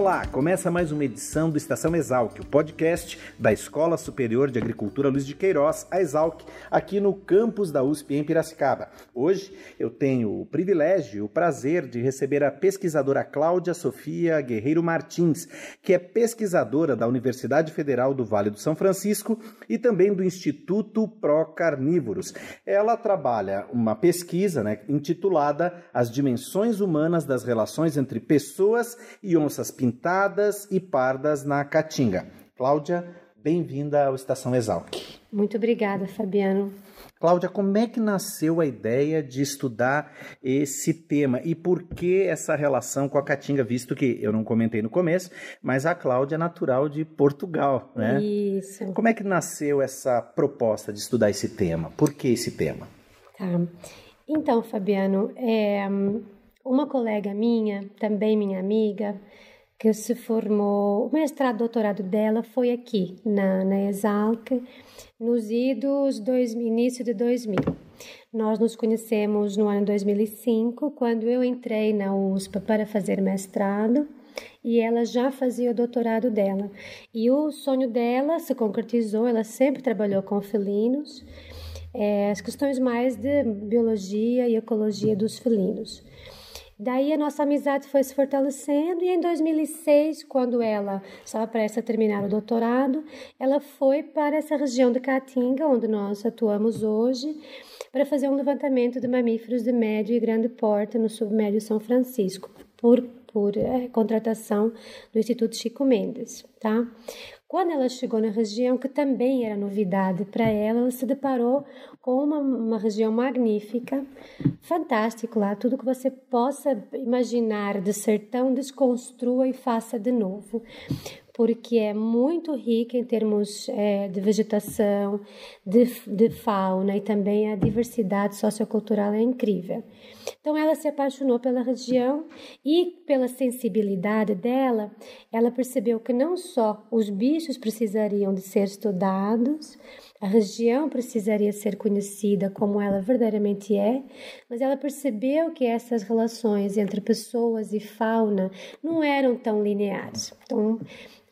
Olá, começa mais uma edição do Estação Exalc, o podcast da Escola Superior de Agricultura Luiz de Queiroz, a Exalc, aqui no campus da USP em Piracicaba. Hoje eu tenho o privilégio e o prazer de receber a pesquisadora Cláudia Sofia Guerreiro Martins, que é pesquisadora da Universidade Federal do Vale do São Francisco e também do Instituto Pro Carnívoros. Ela trabalha uma pesquisa né, intitulada As Dimensões Humanas das Relações entre Pessoas e Onças Pintadas pintadas e pardas na Caatinga. Cláudia, bem-vinda ao Estação Exalc. Muito obrigada, Fabiano. Cláudia, como é que nasceu a ideia de estudar esse tema e por que essa relação com a Caatinga, visto que eu não comentei no começo, mas a Cláudia é natural de Portugal, né? Isso. Como é que nasceu essa proposta de estudar esse tema? Por que esse tema? Tá. Então, Fabiano, é, uma colega minha, também minha amiga, que se formou, o mestrado doutorado dela foi aqui, na, na Exalc, nos idos dois, início de 2000. Nós nos conhecemos no ano 2005, quando eu entrei na USP para fazer mestrado e ela já fazia o doutorado dela. E o sonho dela se concretizou, ela sempre trabalhou com felinos, é, as questões mais de biologia e ecologia dos felinos. Daí a nossa amizade foi se fortalecendo e em 2006, quando ela estava prestes a terminar o doutorado, ela foi para essa região de Caatinga, onde nós atuamos hoje, para fazer um levantamento de mamíferos de médio e grande porte no submédio São Francisco, por, por é, contratação do Instituto Chico Mendes, tá? Quando ela chegou na região, que também era novidade para ela, ela se deparou com uma, uma região magnífica, fantástico lá, tudo que você possa imaginar de sertão, desconstrua e faça de novo porque é muito rica em termos é, de vegetação, de, de, fauna e também a diversidade sociocultural é incrível. Então ela se apaixonou pela região e pela sensibilidade dela, ela percebeu que não só os bichos precisariam de ser estudados, a região precisaria ser conhecida como ela verdadeiramente é, mas ela percebeu que essas relações entre pessoas e fauna não eram tão lineares. Então,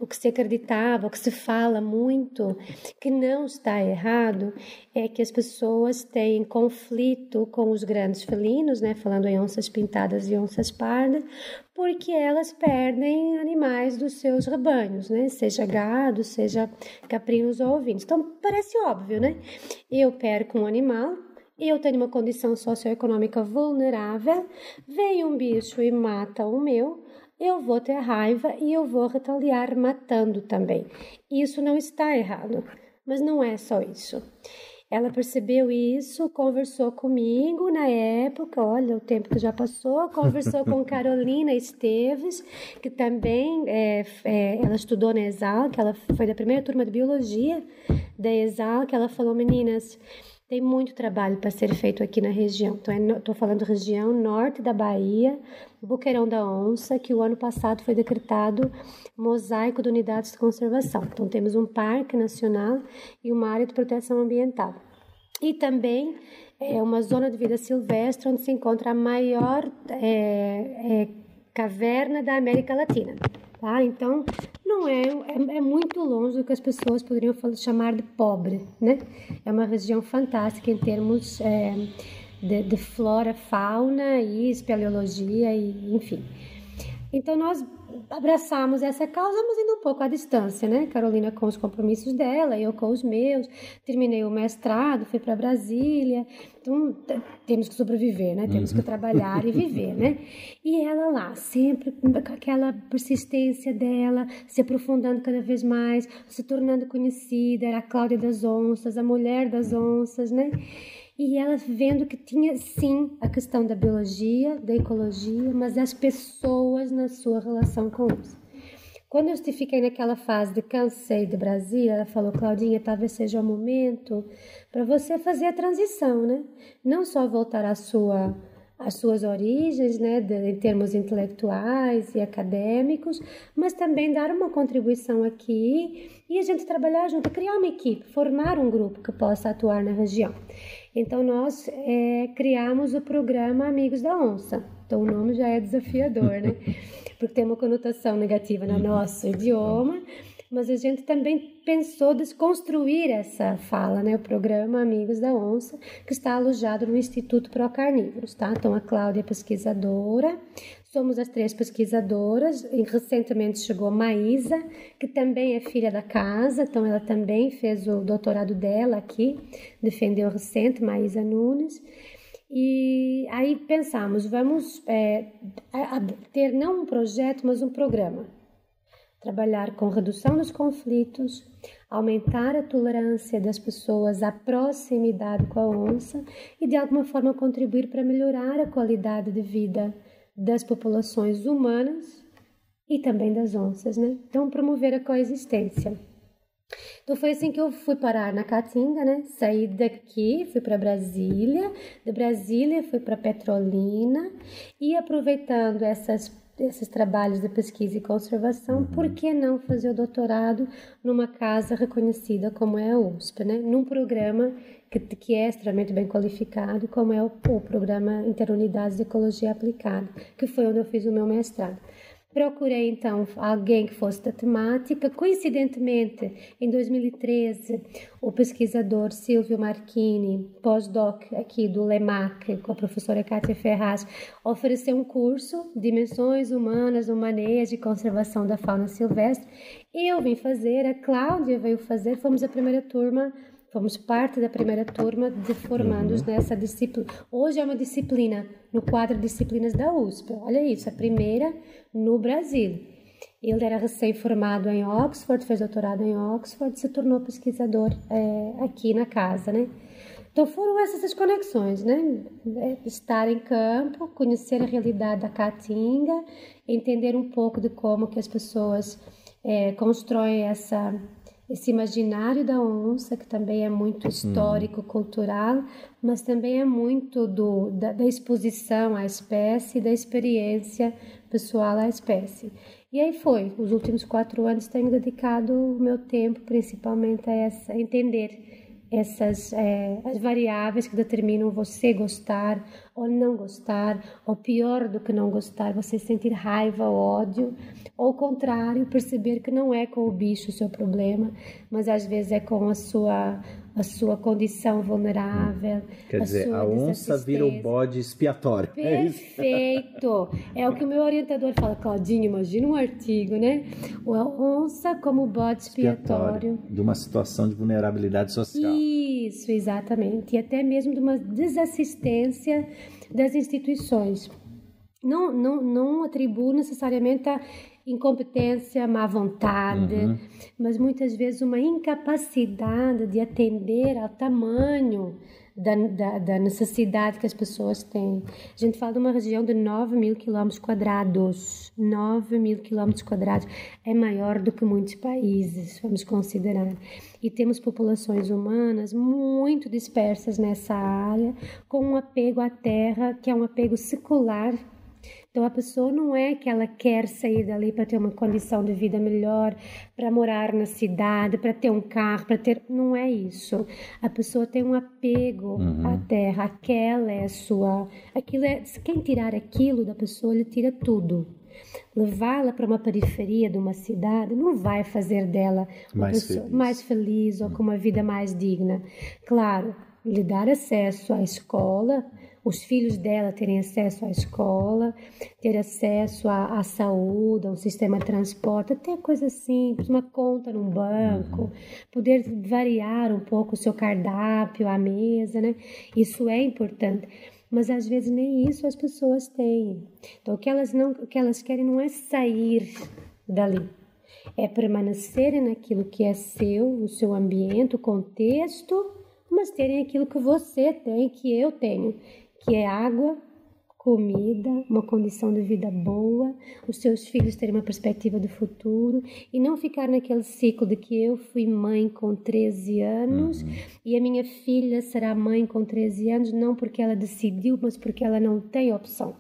o que se acreditava, o que se fala muito, que não está errado, é que as pessoas têm conflito com os grandes felinos, né, falando em onças pintadas e onças pardas, porque elas perdem animais dos seus rebanhos, né, seja gado, seja caprinos ou ovinos. Então, parece óbvio, né? Eu perco um animal, eu tenho uma condição socioeconômica vulnerável, vem um bicho e mata o meu, eu vou ter raiva e eu vou retaliar matando também. Isso não está errado, mas não é só isso. Ela percebeu isso, conversou comigo na época, olha o tempo que já passou, conversou com Carolina Esteves, que também é, é, ela estudou na Exal, que ela foi da primeira turma de biologia da Exal, que ela falou, meninas, tem muito trabalho para ser feito aqui na região. Estou é, falando região norte da Bahia, Boqueirão da Onça, que o ano passado foi decretado mosaico de unidades de conservação. Então, temos um parque nacional e uma área de proteção ambiental. E também é uma zona de vida silvestre onde se encontra a maior é, é, caverna da América Latina. Tá? Então, não é, é, é, muito longe do que as pessoas poderiam chamar de pobre, né? É uma região fantástica em termos é, de, de, flora, fauna e espeleologia, e, enfim. Então, nós abraçamos essa causa, mas indo um pouco à distância, né? Carolina com os compromissos dela, eu com os meus. Terminei o mestrado, fui para Brasília. Então, temos que sobreviver, né? Temos que uhum. trabalhar e viver, né? E ela lá, sempre com aquela persistência dela, se aprofundando cada vez mais, se tornando conhecida. Era a Cláudia das Onças, a mulher das onças, né? E ela vendo que tinha sim a questão da biologia, da ecologia, mas as pessoas na sua relação com isso. Quando eu fiquei naquela fase de cansei de Brasília, ela falou, Claudinha, talvez seja o momento para você fazer a transição, né? Não só voltar à sua as suas origens, né, de, em termos intelectuais e acadêmicos, mas também dar uma contribuição aqui e a gente trabalhar junto, criar uma equipe, formar um grupo que possa atuar na região. Então nós é, criamos o programa Amigos da Onça. Então o nome já é desafiador, né? Porque tem uma conotação negativa no nosso idioma mas a gente também pensou desconstruir essa fala, né? O programa Amigos da Onça, que está alojado no Instituto Pro Carnívoros, tá? Então a Cláudia é pesquisadora, somos as três pesquisadoras, e recentemente chegou a Maísa, que também é filha da casa, então ela também fez o doutorado dela aqui, defendeu recente, Maísa Nunes. E aí pensamos, vamos é, ter não um projeto, mas um programa trabalhar com redução dos conflitos, aumentar a tolerância das pessoas à proximidade com a onça e de alguma forma contribuir para melhorar a qualidade de vida das populações humanas e também das onças, né? Então promover a coexistência. Então foi assim que eu fui parar na Caatinga, né? Saí daqui, fui para Brasília, de Brasília fui para Petrolina e aproveitando essas esses trabalhos de pesquisa e conservação, uhum. por que não fazer o doutorado numa casa reconhecida como é a USP, né? num programa que, que é extremamente bem qualificado, como é o, o Programa Interunidades de Ecologia Aplicada, que foi onde eu fiz o meu mestrado. Procurei então alguém que fosse da temática. Coincidentemente, em 2013, o pesquisador Silvio Marchini, pós-doc aqui do LEMAC, com a professora Kátia Ferraz, ofereceu um curso Dimensões Humanas no Manejo e Conservação da Fauna Silvestre. Eu vim fazer, a Cláudia veio fazer, fomos a primeira turma Fomos parte da primeira turma de formandos uhum. nessa disciplina. Hoje é uma disciplina no quadro de disciplinas da USP. Olha isso, a primeira no Brasil. Ele era recém-formado em Oxford, fez doutorado em Oxford, se tornou pesquisador é, aqui na casa, né? Então foram essas as conexões, né? É, estar em campo, conhecer a realidade da Caatinga, entender um pouco de como que as pessoas é, constroem essa esse imaginário da onça, que também é muito uhum. histórico, cultural, mas também é muito do, da, da, exposição à espécie, da experiência pessoal à espécie. E aí foi, os últimos quatro anos tenho dedicado o meu tempo principalmente a, essa, a entender essas é, as variáveis que determinam você gostar ou não gostar, ou pior do que não gostar, você sentir raiva ódio, ou ao contrário, perceber que não é com o bicho o seu problema, mas às vezes é com a sua a sua condição vulnerável. Quer dizer, a onça vira o bode expiatório. É Perfeito! É, é, o que o meu orientador fala, Claudinho, imagina um artigo, né? A onça como bode expiatório. expiatório. De uma situação de vulnerabilidade social. Isso, exatamente. E até mesmo de uma desassistência das instituições. Não, não, não atribuo necessariamente a incompetência, má vontade, uhum. mas muitas vezes uma incapacidade de atender ao tamanho da, da, da, necessidade que as pessoas têm. A gente fala de uma região de 9 mil quilômetros quadrados. 9 mil quilômetros quadrados é maior do que muitos países, vamos considerar. E temos populações humanas muito dispersas nessa área, com um apego à terra, que é um apego secular então a pessoa não é que ela quer sair dali para ter uma condição de vida melhor, para morar na cidade, para ter um carro, para ter. Não é isso. A pessoa tem um apego uhum. à terra, aquela é a sua. Aquilo é. Quem tirar aquilo da pessoa, ele tira tudo levá-la para uma periferia de uma cidade não vai fazer dela mais, feliz. mais feliz ou com uma vida mais digna. Claro, lhe dar acesso à escola, os filhos dela terem acesso à escola, ter acesso à, à saúde, a um sistema de transporte, até coisa simples, uma conta num banco, poder variar um pouco o seu cardápio, a mesa, né? Isso é importante. Mas às vezes nem isso as pessoas têm. Então o que elas não, o que elas querem não é sair dali, é permanecerem naquilo que é seu, o seu ambiente, o contexto, mas terem aquilo que você tem, que eu tenho, que é água, comida, uma condição de vida boa, os seus filhos terem uma perspectiva de futuro e não ficar naquele ciclo de que eu fui mãe com 13 anos uhum. e a minha filha será mãe com 13 anos, não porque ela decidiu, mas porque ela não tem opção.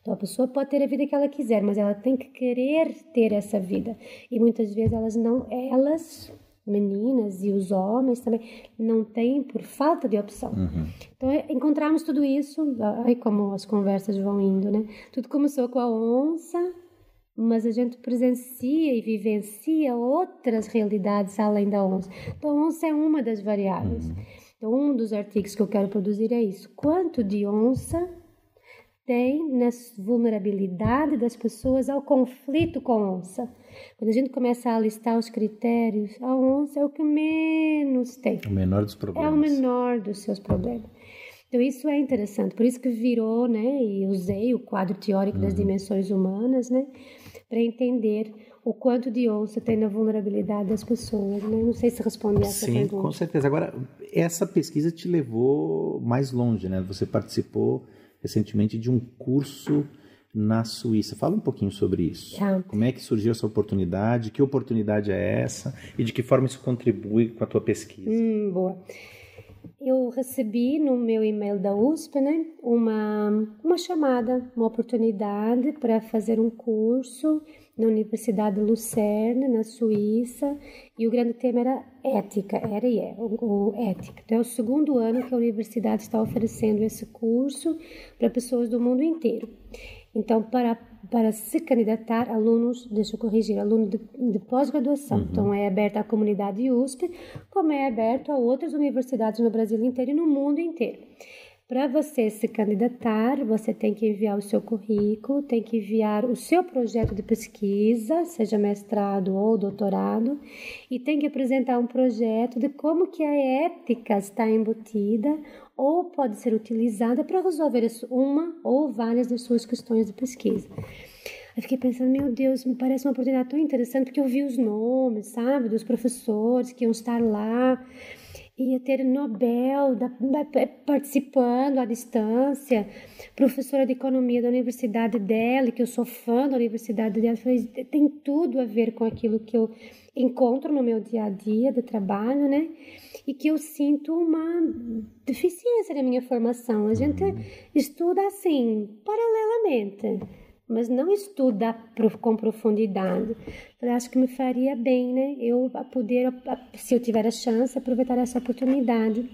Então a pessoa pode ter a vida que ela quiser, mas ela tem que querer ter essa vida. E muitas vezes elas não, elas meninas e os homens também não têm por falta de opção. Uhum. Então é, encontramos tudo isso, aí como as conversas vão indo, né? Tudo começou com a onça, mas a gente presencia e vivencia outras realidades além da onça. Então a onça é uma das variáveis. Uhum. Então um dos artigos que eu quero produzir é isso: quanto de onça tem na vulnerabilidade das pessoas ao conflito com a onça. Quando a gente começa a listar os critérios, a onça é o que menos tem. O menor dos problemas. É o menor dos seus problemas. Então isso é interessante, por isso que virou, né, e usei o quadro teórico uhum. das dimensões humanas, né, para entender o quanto de onça tem na vulnerabilidade das pessoas, né? Não sei se respondi essa Sim, pergunta. Sim, com certeza. Agora, essa pesquisa te levou mais longe, né? Você participou recentemente de um curso na Suíça. Fala um pouquinho sobre isso. Tá. Como é que surgiu essa oportunidade? Que oportunidade é essa? E de que forma isso contribui com a tua pesquisa? Hum, boa. Eu recebi no meu e-mail da USP né, uma, uma chamada, uma oportunidade para fazer um curso na Universidade de Lucerne, na Suíça, e o grande tema era ética, era e é, o, ética. Então, é o segundo ano que a universidade está oferecendo esse curso para pessoas do mundo inteiro. Então, para, para se candidatar, alunos, deixa eu corrigir, alunos de, de pós-graduação. Uhum. Então, é aberto à comunidade USP, como é aberto a outras universidades no Brasil inteiro e no mundo inteiro. Para você se candidatar, você tem que enviar o seu currículo, tem que enviar o seu projeto de pesquisa, seja mestrado ou doutorado, e tem que apresentar um projeto de como que a ética está embutida ou pode ser utilizada para resolver uma ou várias das suas questões de pesquisa. Eu fiquei pensando, meu Deus, me parece uma oportunidade tão interessante, porque eu vi os nomes, sabe, dos professores que iam estar lá ia ter Nobel da, da, participando à distância, professora de economia da universidade dela, que eu sou fã da universidade dela, falei, tem tudo a ver com aquilo que eu encontro no meu dia a dia de trabalho, né? E que eu sinto uma deficiência na minha formação. A gente estuda assim, paralelamente mas não estuda com profundidade. Eu acho que me faria bem, né? Eu poder, se eu tiver a chance, aproveitar essa oportunidade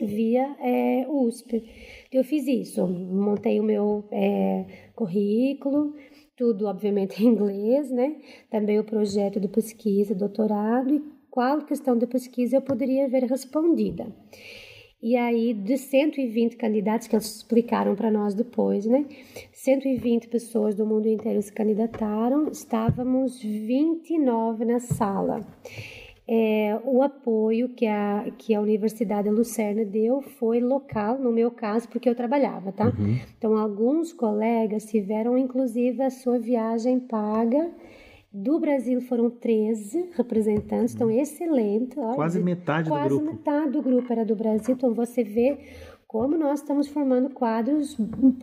via é, USP. Eu fiz isso, montei o meu é, currículo, tudo obviamente em inglês, né? Também o projeto de pesquisa, doutorado e qual questão de pesquisa eu poderia ver respondida. E aí, de 120 candidatos que eles explicaram para nós depois, né? 120 pessoas do mundo inteiro se candidataram, estávamos 29 na sala. É, o apoio que a, que a Universidade de Lucerna deu foi local, no meu caso, porque eu trabalhava, tá? Uhum. Então, alguns colegas tiveram, inclusive, a sua viagem paga do Brasil foram 13 representantes, então excelente. Olha, quase metade quase do grupo. Quase metade do grupo era do Brasil, então você vê como nós estamos formando quadros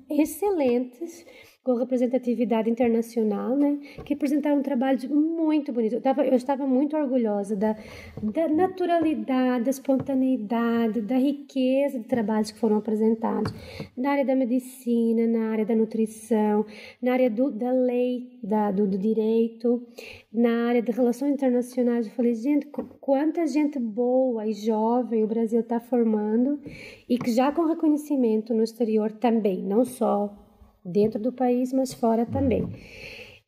excelentes com representatividade internacional, né, que apresentaram um trabalho muito bonito. Eu, tava, eu estava muito orgulhosa da, da naturalidade, da espontaneidade, da riqueza de trabalhos que foram apresentados na área da medicina, na área da nutrição, na área do, da lei, da, do, do direito, na área de relações internacionais. Eu falei, gente, quanta gente boa e jovem o Brasil está formando e que já com reconhecimento no exterior também, não só dentro do país, mas fora também.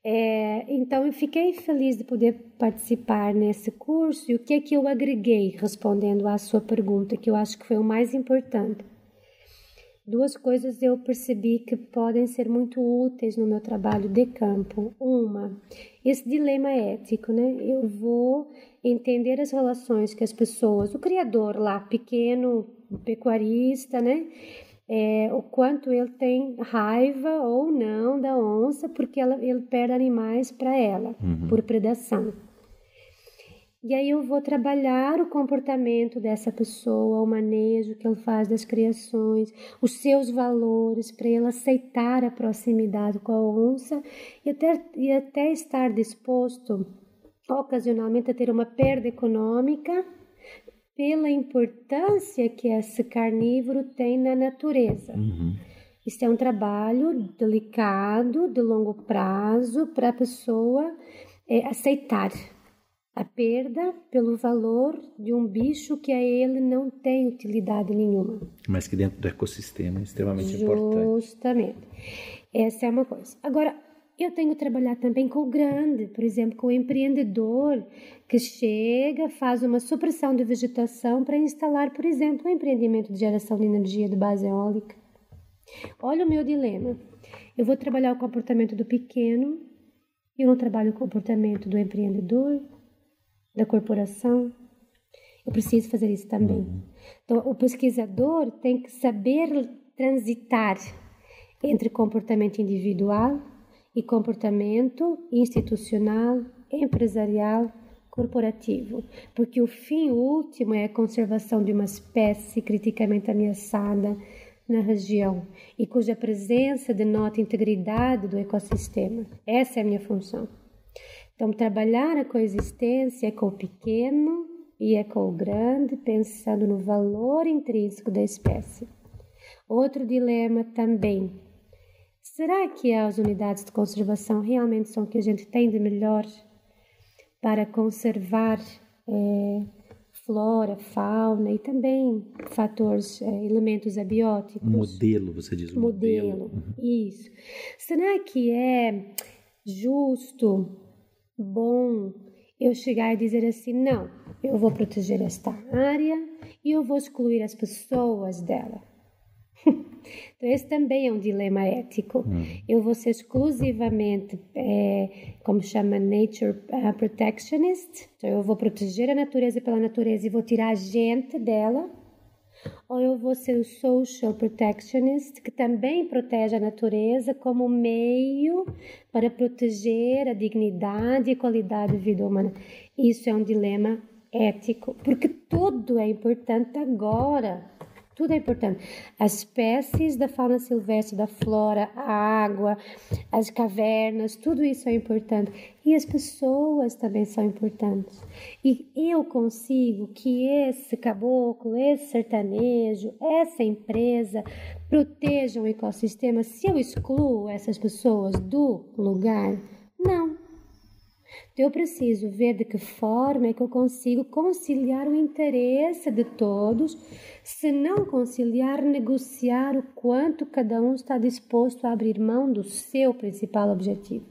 É, então, eu fiquei feliz de poder participar nesse curso e o que é que eu agreguei, respondendo à sua pergunta, que eu acho que foi o mais importante. Duas coisas eu percebi que podem ser muito úteis no meu trabalho de campo. Uma, esse dilema ético, né? Eu vou entender as relações que as pessoas, o criador lá, pequeno pecuarista, né? É, o quanto ele tem raiva ou não da onça, porque ela, ele perde animais para ela, uhum. por predação. E aí eu vou trabalhar o comportamento dessa pessoa, o manejo que ele faz das criações, os seus valores, para ele aceitar a proximidade com a onça e até, e até estar disposto, ocasionalmente, a ter uma perda econômica pela importância que esse carnívoro tem na natureza. Uhum. Isso é um trabalho delicado, de longo prazo, para a pessoa é, aceitar a perda pelo valor de um bicho que a ele não tem utilidade nenhuma. Mas que dentro do ecossistema é extremamente importante. Justamente. Essa é uma coisa. Agora, eu tenho trabalhado também com o grande, por exemplo, com o empreendedor que chega, faz uma supressão de vegetação para instalar, por exemplo, um empreendimento de geração de energia de base eólica. Olha o meu dilema. Eu vou trabalhar o comportamento do pequeno, eu não trabalho o comportamento do empreendedor, da corporação. Eu preciso fazer isso também. Uhum. Então, o pesquisador tem que saber transitar entre comportamento individual e comportamento institucional, empresarial, corporativo, porque o fim último é a conservação de uma espécie criticamente ameaçada na região e cuja presença denota integridade do ecossistema. Essa é a minha função. Então, trabalhar a coexistência é com o pequeno e é com o grande, pensando no valor intrínseco da espécie. Outro dilema também. Será que as unidades de conservação realmente são o que a gente tem de melhor para conservar é, flora, fauna e também fatores, é, elementos abióticos? Modelo, você diz. Modelo, modelo. Uhum. isso. Será que é justo bom eu chegar e dizer assim: não, eu vou proteger esta área e eu vou excluir as pessoas dela. Esse também é um dilema ético. Hum. Eu vou ser exclusivamente, é, como chama, nature uh, protectionist. Então, eu vou proteger a natureza pela natureza e vou tirar a gente dela ou eu vou ser o social protectionist, que também protege a natureza como meio para proteger a dignidade e qualidade de vida humana. Isso é um dilema ético, porque tudo é importante agora. Tudo é importante. As espécies da fauna silvestre, da flora, a água, as cavernas, tudo isso é importante. E as pessoas também são importantes. E eu consigo que esse caboclo, esse sertanejo, essa empresa protejam o ecossistema se eu excluo essas pessoas do lugar? Não. Então, eu preciso ver de que forma é que eu consigo conciliar o interesse de todos, se não conciliar, negociar o quanto cada um está disposto a abrir mão do seu principal objetivo.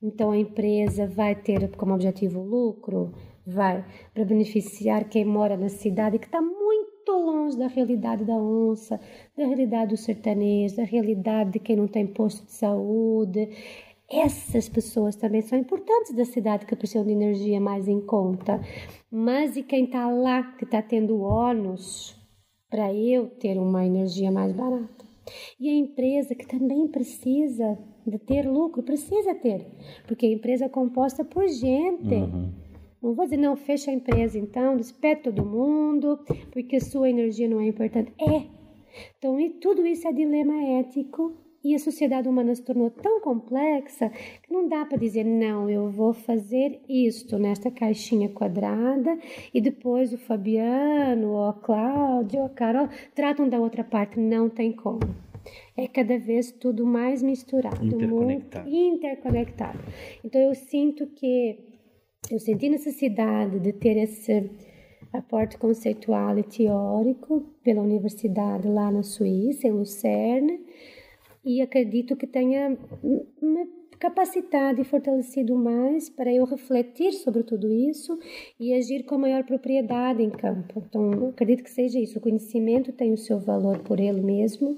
Então, a empresa vai ter como objetivo o lucro, vai para beneficiar quem mora na cidade que está muito longe da realidade da onça, da realidade do sertanejo, da realidade de quem não tem posto de saúde essas pessoas também são importantes da cidade que precisam de energia mais em conta. Mas e quem está lá, que está tendo ônus para eu ter uma energia mais barata? E a empresa que também precisa de ter lucro, precisa ter, porque a empresa é composta por gente. Uhum. Não vou dizer, não, fecha a empresa então, despede todo mundo, porque sua energia não é importante. É. Então, e tudo isso é dilema ético e a sociedade humana se tornou tão complexa que não dá para dizer, não, eu vou fazer isto nesta caixinha quadrada e depois o Fabiano, ou a Cláudia, ou a Carol tratam da outra parte. Não tem como. É cada vez tudo mais misturado, interconectado. muito interconectado. Então eu sinto que eu senti necessidade de ter esse aporte conceitual e teórico pela universidade lá na Suíça, em Lucerne, e acredito que tenha me capacitado e fortalecido mais para eu refletir sobre tudo isso e agir com maior propriedade em campo. Então, acredito que seja isso. O conhecimento tem o seu valor por ele mesmo,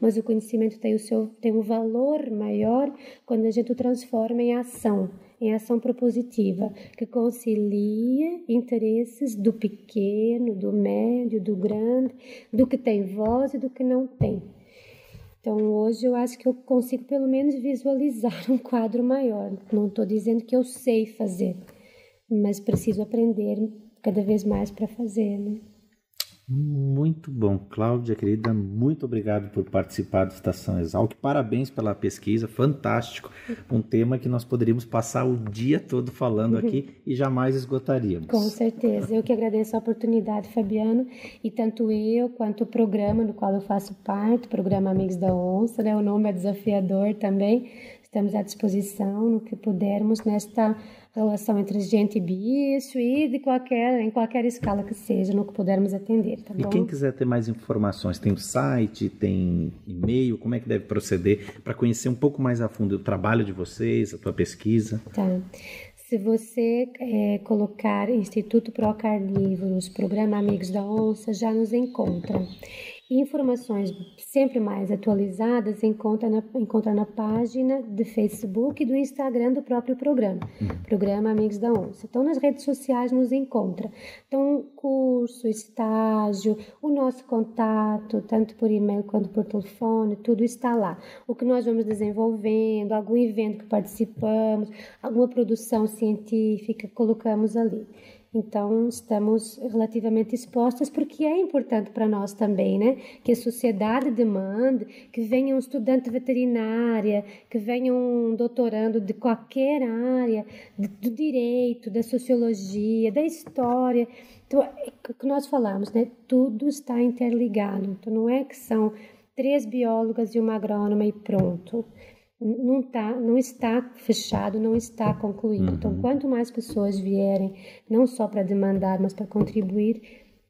mas o conhecimento tem o seu tem um valor maior quando a gente o transforma em ação, em ação propositiva, que concilia interesses do pequeno, do médio, do grande, do que tem voz e do que não tem. Então, hoje eu acho que eu consigo pelo menos visualizar um quadro maior. Não estou dizendo que eu sei fazer, mas preciso aprender cada vez mais para fazer, né? Muito bom, Cláudia, querida, muito obrigado por participar do Estação Exalc. Parabéns pela pesquisa, fantástico. Um tema que nós poderíamos passar o dia todo falando aqui e jamais esgotaríamos. Com certeza. Eu que agradeço a oportunidade, Fabiano, e tanto eu quanto o programa no qual eu faço parte, o programa Amigos da Onça, né? O nome é desafiador também. Estamos à disposição no que pudermos nesta relação entre gente e bicho e de qualquer, em qualquer escala que seja, no que pudermos atender, tá e bom? quem quiser ter mais informações, tem o site, tem e-mail, como é que deve proceder para conhecer um pouco mais a fundo o trabalho de vocês, a tua pesquisa? Tá. Se você é, colocar Instituto Procar Livros, Programa Amigos da Onça, já nos encontra. Informações sempre mais atualizadas encontra na, encontra na página de Facebook e do Instagram do próprio programa, uhum. Programa Amigos da Onça. Então, nas redes sociais nos encontra. Então, curso, estágio, o nosso contato, tanto por e-mail quanto por telefone, tudo está lá. O que nós vamos desenvolvendo, algum evento que participamos, alguma produção científica, colocamos ali. Então, estamos relativamente expostas, porque é importante para nós também, né? Que a sociedade demande que venha um estudante veterinária, que venha um doutorando de qualquer área, do direito, da sociologia, da história. Então, é o que nós falamos, né? Tudo está interligado. Então, não é que são três biólogas e uma agrônoma e pronto não, tá, não está fechado, não está concluído. Então, uhum. Então, quanto mais pessoas vierem, não só para demandar, mas para contribuir,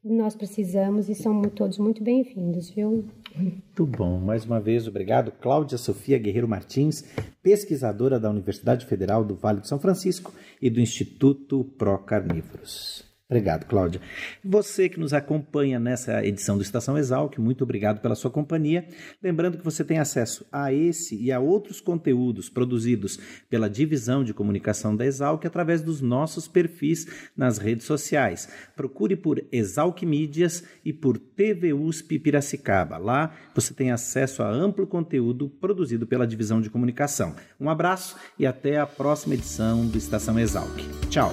nós precisamos e são todos muito bem-vindos, viu? Muito bom. Mais uma vez, obrigado. Cláudia Sofia Guerreiro Martins, pesquisadora da Universidade Federal do Vale do São Francisco e do Instituto Pro Carnívoros. Obrigado, Cláudia. Você que nos acompanha nessa edição do Estação Exalc, muito obrigado pela sua companhia. Lembrando que você tem acesso a esse e a outros conteúdos produzidos pela Divisão de Comunicação da Exalc através dos nossos perfis nas redes sociais. Procure por Exalc Mídias e por TV USP Piracicaba. Lá você tem acesso a amplo conteúdo produzido pela Divisão de Comunicação. Um abraço e até a próxima edição do Estação Exalc. Tchau.